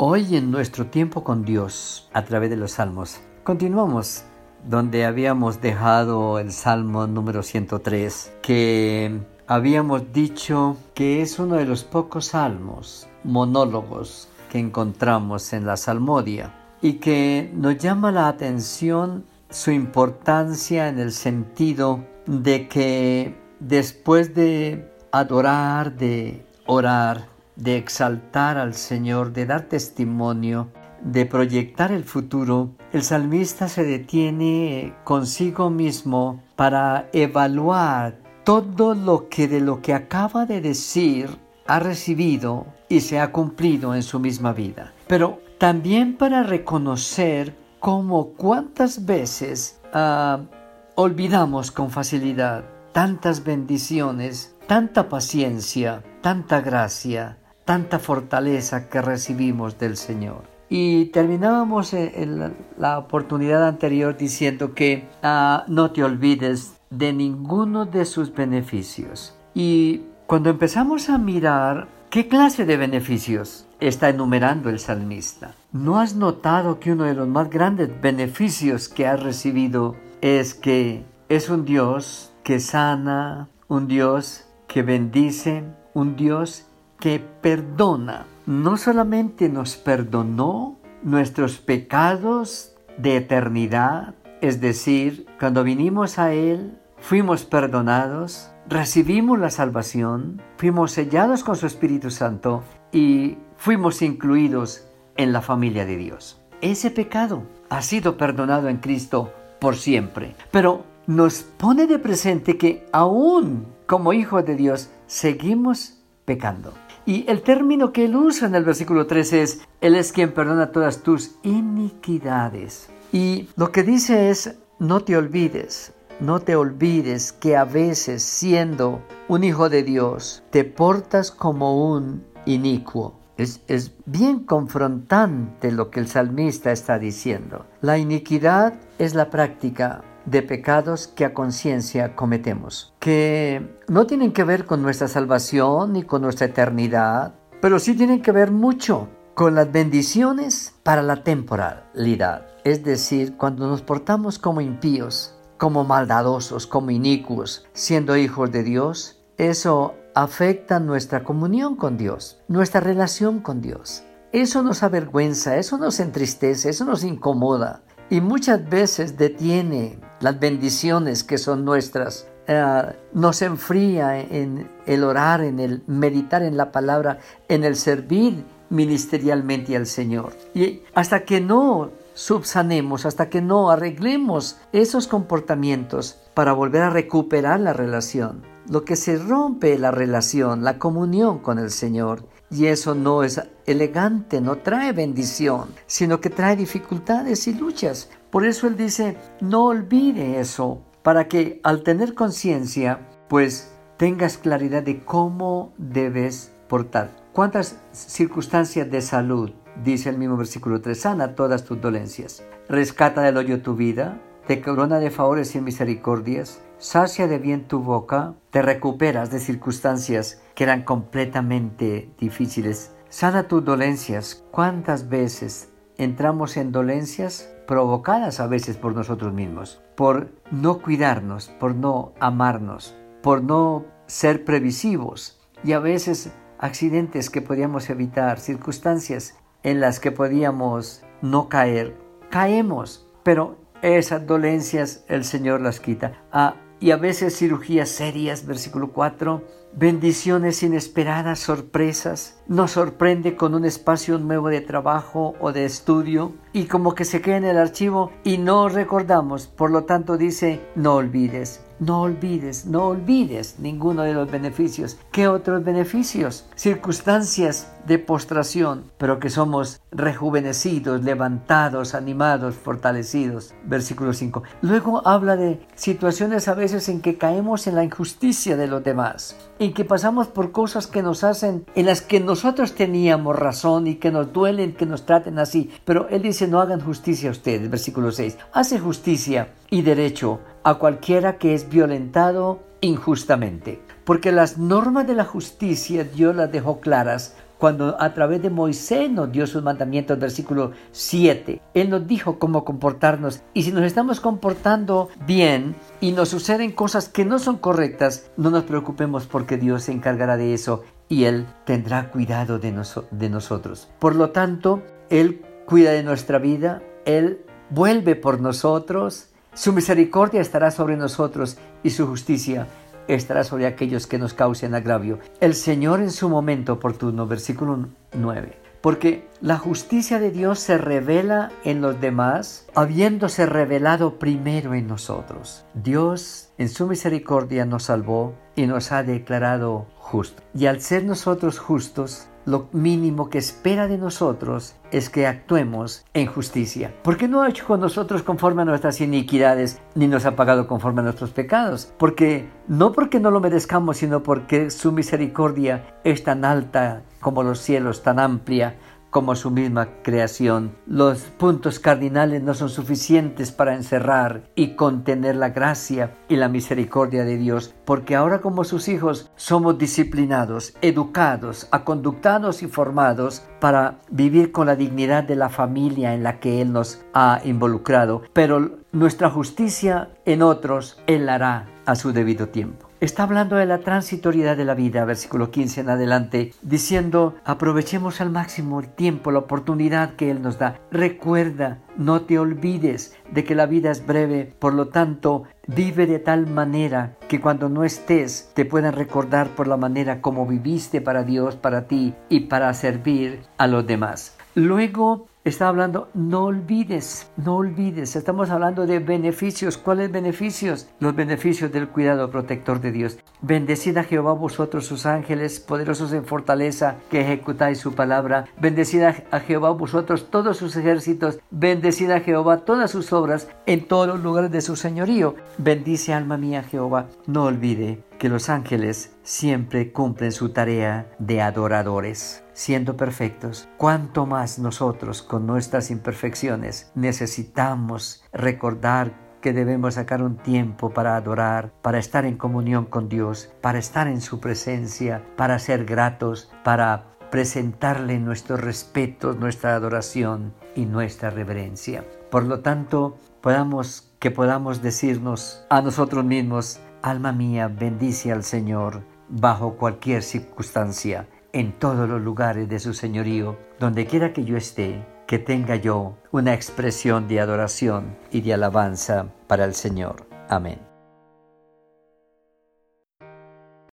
Hoy en nuestro tiempo con Dios, a través de los salmos, continuamos donde habíamos dejado el salmo número 103, que habíamos dicho que es uno de los pocos salmos, monólogos que encontramos en la salmodia y que nos llama la atención su importancia en el sentido de que después de adorar, de orar, de exaltar al Señor, de dar testimonio, de proyectar el futuro, el salmista se detiene consigo mismo para evaluar todo lo que de lo que acaba de decir ha recibido y se ha cumplido en su misma vida. Pero también para reconocer cómo cuántas veces ah, olvidamos con facilidad tantas bendiciones, tanta paciencia, tanta gracia, tanta fortaleza que recibimos del Señor. Y terminábamos en la oportunidad anterior diciendo que ah, no te olvides de ninguno de sus beneficios. Y cuando empezamos a mirar qué clase de beneficios está enumerando el salmista, ¿no has notado que uno de los más grandes beneficios que has recibido es que es un Dios que sana, un Dios que bendice, un Dios que perdona. No solamente nos perdonó nuestros pecados de eternidad, es decir, cuando vinimos a Él, fuimos perdonados, recibimos la salvación, fuimos sellados con su Espíritu Santo y fuimos incluidos en la familia de Dios. Ese pecado ha sido perdonado en Cristo por siempre. Pero nos pone de presente que aún como hijos de Dios seguimos pecando. Y el término que él usa en el versículo 13 es, Él es quien perdona todas tus iniquidades. Y lo que dice es, no te olvides, no te olvides que a veces siendo un hijo de Dios, te portas como un inicuo. Es, es, bien confrontante lo que el salmista está diciendo. La iniquidad es la práctica de pecados que a conciencia cometemos, que no tienen que ver con nuestra salvación ni con nuestra eternidad, pero sí tienen que ver mucho con las bendiciones para la temporalidad. Es decir, cuando nos portamos como impíos, como maldadosos, como inicuos, siendo hijos de Dios, eso afecta nuestra comunión con Dios, nuestra relación con Dios. Eso nos avergüenza, eso nos entristece, eso nos incomoda y muchas veces detiene las bendiciones que son nuestras. Eh, nos enfría en el orar, en el meditar en la palabra, en el servir ministerialmente al Señor. Y hasta que no subsanemos, hasta que no arreglemos esos comportamientos para volver a recuperar la relación, lo que se rompe la relación, la comunión con el Señor, y eso no es elegante, no trae bendición, sino que trae dificultades y luchas. Por eso Él dice, no olvide eso, para que al tener conciencia, pues tengas claridad de cómo debes portar. ¿Cuántas circunstancias de salud? Dice el mismo versículo 3, sana todas tus dolencias. Rescata del hoyo tu vida, te corona de favores y misericordias, sacia de bien tu boca, te recuperas de circunstancias que eran completamente difíciles. Sana tus dolencias. ¿Cuántas veces entramos en dolencias provocadas a veces por nosotros mismos? Por no cuidarnos, por no amarnos, por no ser previsivos y a veces accidentes que podíamos evitar, circunstancias en las que podíamos no caer. Caemos, pero esas dolencias el Señor las quita. Ah, y a veces cirugías serias, versículo 4, bendiciones inesperadas, sorpresas, nos sorprende con un espacio nuevo de trabajo o de estudio y como que se queda en el archivo y no recordamos, por lo tanto dice, no olvides, no olvides, no olvides ninguno de los beneficios. ¿Qué otros beneficios? Circunstancias de postración, pero que somos rejuvenecidos, levantados, animados, fortalecidos. Versículo 5. Luego habla de situaciones a veces en que caemos en la injusticia de los demás, en que pasamos por cosas que nos hacen, en las que nosotros teníamos razón y que nos duelen que nos traten así. Pero Él dice, no hagan justicia a ustedes. Versículo 6. Hace justicia y derecho a cualquiera que es violentado injustamente. Porque las normas de la justicia Dios las dejó claras cuando a través de Moisés nos dio sus mandamientos, versículo 7. Él nos dijo cómo comportarnos y si nos estamos comportando bien y nos suceden cosas que no son correctas, no nos preocupemos porque Dios se encargará de eso y Él tendrá cuidado de, de nosotros. Por lo tanto, Él cuida de nuestra vida, Él vuelve por nosotros, su misericordia estará sobre nosotros y su justicia estará sobre aquellos que nos causen agravio. El Señor en su momento oportuno, versículo 9. Porque la justicia de Dios se revela en los demás, habiéndose revelado primero en nosotros. Dios en su misericordia nos salvó y nos ha declarado justos. Y al ser nosotros justos, lo mínimo que espera de nosotros es que actuemos en justicia. Porque no ha hecho con nosotros conforme a nuestras iniquidades, ni nos ha pagado conforme a nuestros pecados. Porque no porque no lo merezcamos, sino porque su misericordia es tan alta como los cielos, tan amplia como su misma creación. Los puntos cardinales no son suficientes para encerrar y contener la gracia y la misericordia de Dios, porque ahora como sus hijos somos disciplinados, educados, aconductados y formados para vivir con la dignidad de la familia en la que Él nos ha involucrado, pero nuestra justicia en otros Él hará a su debido tiempo. Está hablando de la transitoriedad de la vida, versículo 15 en adelante, diciendo, aprovechemos al máximo el tiempo, la oportunidad que Él nos da. Recuerda, no te olvides de que la vida es breve, por lo tanto, vive de tal manera que cuando no estés te puedan recordar por la manera como viviste para Dios, para ti y para servir a los demás. Luego está hablando, no olvides, no olvides, estamos hablando de beneficios. ¿Cuáles beneficios? Los beneficios del cuidado protector de Dios. Bendecid a Jehová vosotros sus ángeles, poderosos en fortaleza, que ejecutáis su palabra. Bendecid a Jehová vosotros todos sus ejércitos. Bendecid a Jehová todas sus obras en todos los lugares de su señorío. Bendice alma mía Jehová. No olvide que los ángeles siempre cumplen su tarea de adoradores siendo perfectos, cuanto más nosotros con nuestras imperfecciones necesitamos recordar que debemos sacar un tiempo para adorar, para estar en comunión con Dios, para estar en su presencia, para ser gratos, para presentarle nuestros respetos, nuestra adoración y nuestra reverencia. Por lo tanto, podamos que podamos decirnos a nosotros mismos, alma mía, bendice al Señor bajo cualquier circunstancia en todos los lugares de su señorío, donde quiera que yo esté, que tenga yo una expresión de adoración y de alabanza para el Señor. Amén.